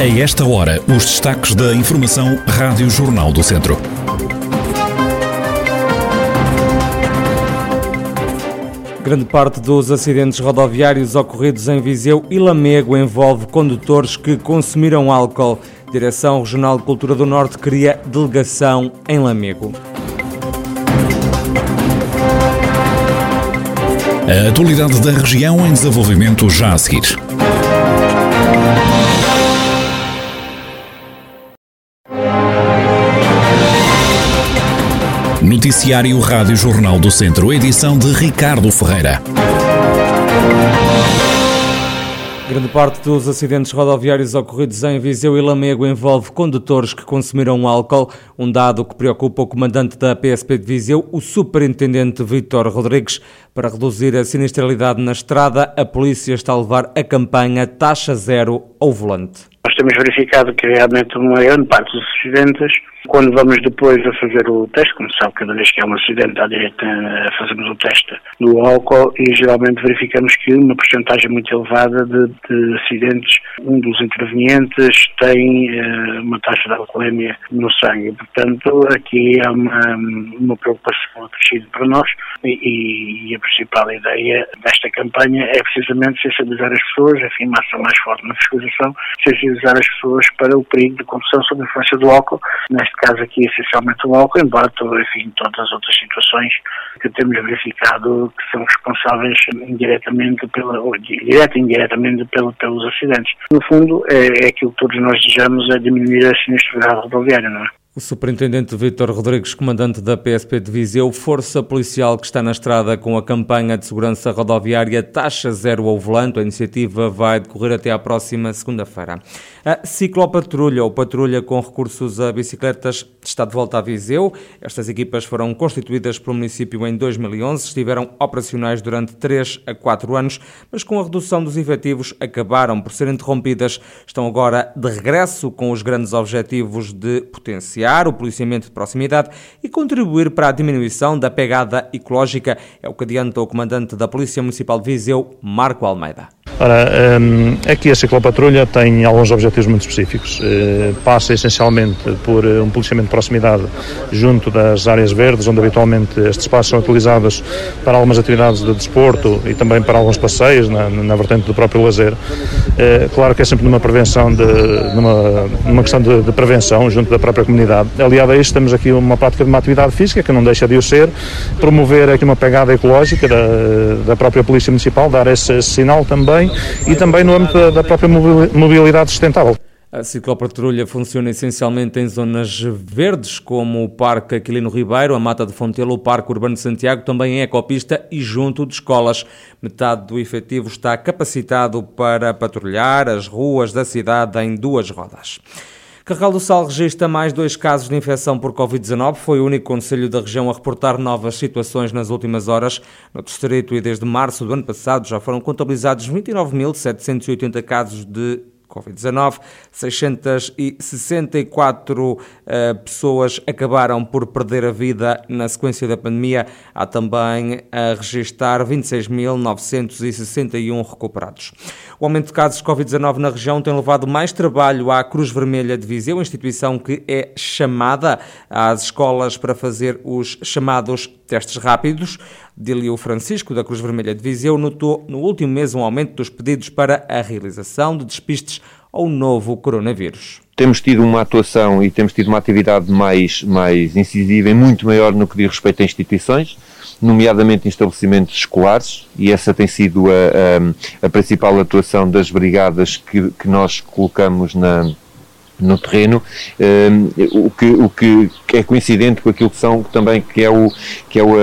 A esta hora, os destaques da Informação Rádio Jornal do Centro. Grande parte dos acidentes rodoviários ocorridos em Viseu e Lamego envolve condutores que consumiram álcool. Direção Regional de Cultura do Norte cria delegação em Lamego. A atualidade da região em desenvolvimento já a seguir. Noticiário Rádio Jornal do Centro, edição de Ricardo Ferreira. Grande parte dos acidentes rodoviários ocorridos em Viseu e Lamego envolve condutores que consumiram álcool, um dado que preocupa o comandante da PSP de Viseu, o superintendente Vítor Rodrigues. Para reduzir a sinistralidade na estrada, a polícia está a levar a campanha Taxa Zero ao Volante. Nós temos verificado que realmente uma grande parte dos acidentes quando vamos depois a fazer o teste, como sabe, cada vez que há um acidente à direita fazemos o teste do álcool e geralmente verificamos que uma porcentagem muito elevada de, de acidentes, um dos intervenientes tem uh, uma taxa de alcoolemia no sangue. Portanto, aqui há uma, uma preocupação acrescida para nós e, e, a principal ideia desta campanha é precisamente sensibilizar as pessoas, enfim, massa mais forte na fiscalização, as pessoas para o perigo de condução sob influência do álcool, neste caso aqui essencialmente o álcool, embora enfim, todas as outras situações que temos verificado que são responsáveis indiretamente pela, ou direta e indiretamente pelo, pelos acidentes. No fundo, é, é aquilo que todos nós desejamos, é diminuir a sinistralidade rodoviária, não é? O Superintendente Vítor Rodrigues, comandante da PSP de Viseu, força policial que está na estrada com a campanha de segurança rodoviária Taxa Zero ao Volante. A iniciativa vai decorrer até à próxima segunda-feira. A ciclopatrulha, ou patrulha com recursos a bicicletas, está de volta a Viseu. Estas equipas foram constituídas pelo município em 2011, estiveram operacionais durante 3 a 4 anos, mas com a redução dos efetivos acabaram por ser interrompidas. Estão agora de regresso com os grandes objetivos de potenciar o policiamento de proximidade e contribuir para a diminuição da pegada ecológica, é o que adianta o comandante da Polícia Municipal de Viseu, Marco Almeida. Ora, um, aqui a ciclopatrulha tem alguns objetivos muito específicos. Uh, passa essencialmente por uh, um policiamento de proximidade junto das áreas verdes, onde habitualmente estes espaços são utilizados para algumas atividades de desporto e também para alguns passeios na, na vertente do próprio lazer. Uh, claro que é sempre numa prevenção, de, numa, numa questão de, de, prevenção junto da própria comunidade. Aliado a isto, temos aqui uma prática de uma atividade física que não deixa de o ser, promover aqui uma pegada ecológica da, da própria Polícia Municipal, dar esse, esse sinal também e também no âmbito da própria mobilidade sustentável. A ciclopatrulha funciona essencialmente em zonas verdes, como o Parque Aquilino Ribeiro, a Mata de Fontelo, o Parque Urbano de Santiago, também em ecopista e junto de escolas. Metade do efetivo está capacitado para patrulhar as ruas da cidade em duas rodas. Carregal do Sal registra mais dois casos de infecção por Covid-19. Foi o único conselho da região a reportar novas situações nas últimas horas. No distrito e desde março do ano passado já foram contabilizados 29.780 casos de Covid-19. 664 uh, pessoas acabaram por perder a vida na sequência da pandemia. Há também a registrar 26.961 recuperados. O aumento de casos de Covid-19 na região tem levado mais trabalho à Cruz Vermelha de Viseu, instituição que é chamada às escolas para fazer os chamados testes rápidos. Dilio Francisco, da Cruz Vermelha de Viseu, notou no último mês um aumento dos pedidos para a realização de despistes ao novo coronavírus. Temos tido uma atuação e temos tido uma atividade mais, mais incisiva e muito maior no que diz respeito a instituições, nomeadamente em estabelecimentos escolares, e essa tem sido a, a, a principal atuação das brigadas que, que nós colocamos na, no terreno, um, o, que, o que é coincidente com aquilo que são também que é o que é o,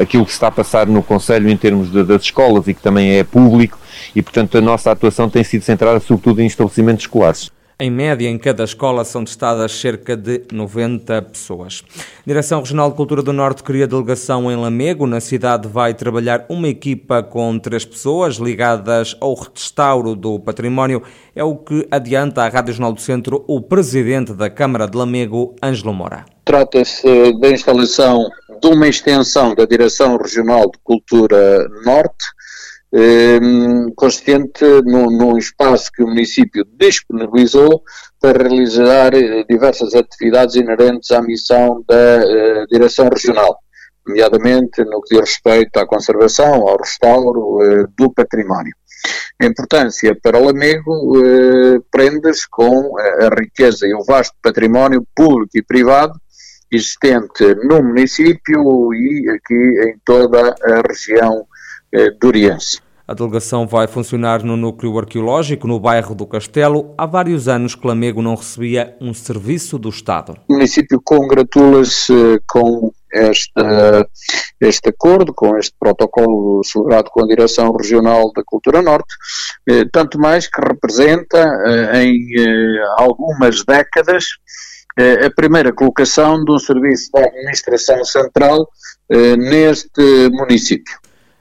aquilo que se está a passar no Conselho em termos de, das escolas e que também é público e portanto a nossa atuação tem sido centrada sobretudo em estabelecimentos escolares. Em média, em cada escola são testadas cerca de 90 pessoas. A Direção Regional de Cultura do Norte cria delegação em Lamego. Na cidade vai trabalhar uma equipa com três pessoas ligadas ao restauro do património. É o que adianta à Rádio Jornal do Centro o presidente da Câmara de Lamego, Ângelo Moura. Trata-se da instalação de uma extensão da Direção Regional de Cultura Norte ehm, consistente num, espaço que o município disponibilizou para realizar eh, diversas atividades inerentes à missão da uh, direção regional, nomeadamente no que diz respeito à conservação, ao restauro uh, do património. A importância para o Lamego uh, prende-se com a riqueza e o vasto património público e privado existente no município e aqui em toda a região eh, duriense. A delegação vai funcionar no núcleo arqueológico, no bairro do Castelo. Há vários anos que Lamego não recebia um serviço do Estado. O município congratula-se com este, este acordo, com este protocolo celebrado com a Direção Regional da Cultura Norte, eh, tanto mais que representa eh, em algumas décadas a primeira colocação de um serviço da administração central neste município.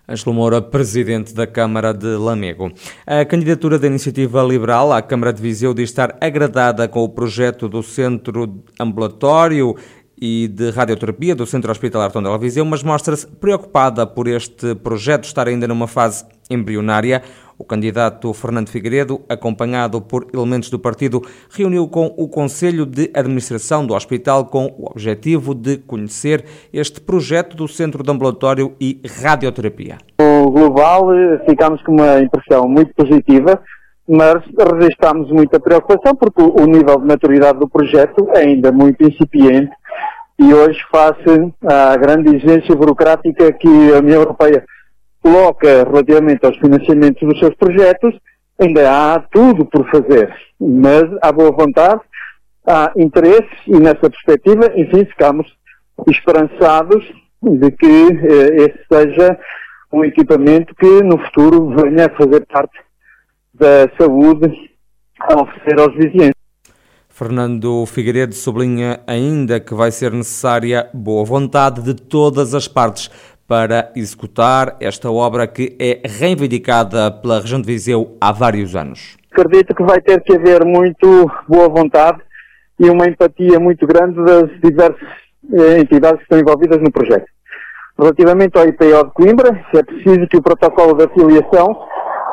Ângelo Moura, presidente da Câmara de Lamego. A candidatura da Iniciativa Liberal à Câmara de Viseu diz estar agradada com o projeto do Centro Ambulatório e de radioterapia do Centro Hospitalar Tondela Viseu, mas mostra-se preocupada por este projeto estar ainda numa fase embrionária. O candidato Fernando Figueiredo, acompanhado por elementos do partido, reuniu com o Conselho de Administração do Hospital com o objetivo de conhecer este projeto do Centro de Ambulatório e Radioterapia. No global, eh, ficámos com uma impressão muito positiva, mas registramos muita preocupação porque o nível de maturidade do projeto é ainda muito incipiente e hoje, face à grande exigência burocrática que a União Europeia coloca relativamente aos financiamentos dos seus projetos, ainda há tudo por fazer, mas há boa vontade, há interesse e nessa perspectiva, enfim, ficamos esperançados de que eh, esse seja um equipamento que no futuro venha a fazer parte da saúde a oferecer aos vizinhos. Fernando Figueiredo sublinha ainda que vai ser necessária boa vontade de todas as partes para executar esta obra que é reivindicada pela região de Viseu há vários anos. Acredito que vai ter que haver muito boa vontade e uma empatia muito grande das diversas eh, entidades que estão envolvidas no projeto. Relativamente ao IPO de Coimbra, é preciso que o protocolo de afiliação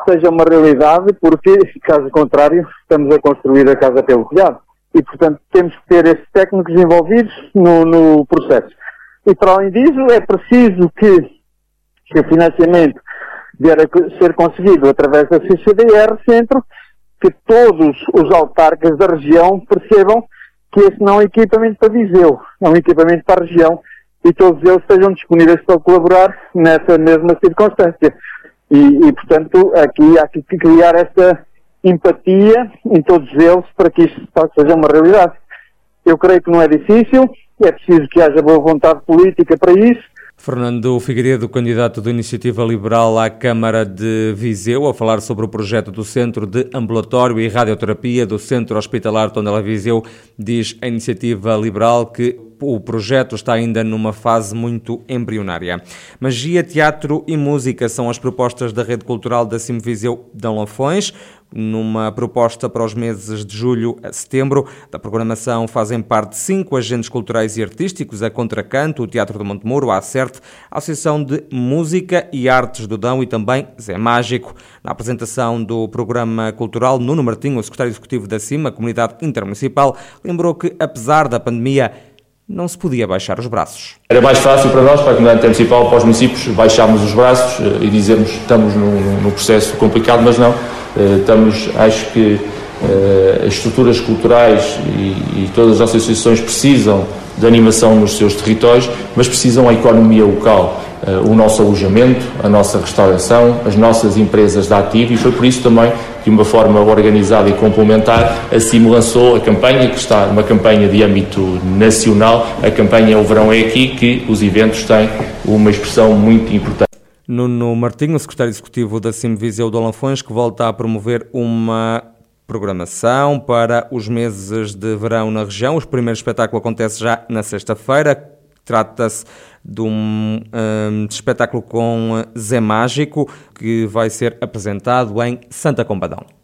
seja uma realidade, porque, caso contrário, estamos a construir a casa pelo telhado e, portanto, temos que ter esses técnicos envolvidos no, no processo. E, para além disso, é preciso que, que o financiamento vier a ser conseguido através da CCDR Centro, que todos os autarcas da região percebam que esse não é um equipamento para Viseu, é um equipamento para a região e todos eles estejam disponíveis para colaborar nessa mesma circunstância. E, e portanto, aqui há que criar esta empatia em todos eles para que isto seja uma realidade. Eu creio que não é difícil, é preciso que haja boa vontade política para isso. Fernando Figueiredo, candidato da Iniciativa Liberal à Câmara de Viseu, a falar sobre o projeto do Centro de Ambulatório e Radioterapia do Centro Hospitalar Tondela Viseu, diz a Iniciativa Liberal que o projeto está ainda numa fase muito embrionária. Magia, teatro e música são as propostas da Rede Cultural da Simviseu de Lafões numa proposta para os meses de julho a setembro. Da programação fazem parte cinco agentes culturais e artísticos, a Contracanto, o Teatro do Montemuro, a Acerte, a Associação de Música e Artes do Dão e também Zé Mágico. Na apresentação do programa cultural, Nuno Martinho, o secretário executivo da CIMA, Comunidade Intermunicipal, lembrou que, apesar da pandemia, não se podia baixar os braços. Era mais fácil para nós, para a comunidade municipal, para os municípios, baixarmos os braços eh, e dizermos que estamos num, num processo complicado, mas não. Eh, estamos, acho que eh, as estruturas culturais e, e todas as associações precisam de animação nos seus territórios, mas precisam a economia local. Uh, o nosso alojamento, a nossa restauração, as nossas empresas de ativo e foi por isso também de uma forma organizada e complementar, a CIM lançou a campanha, que está uma campanha de âmbito nacional, a campanha O Verão é Aqui, que os eventos têm uma expressão muito importante. Nuno Martinho, secretário executivo da CIM Viseu de Alanfões, que volta a promover uma programação para os meses de verão na região. O primeiro espetáculo acontece já na sexta-feira. Trata-se de um, um espetáculo com Zé Mágico que vai ser apresentado em Santa Combadão.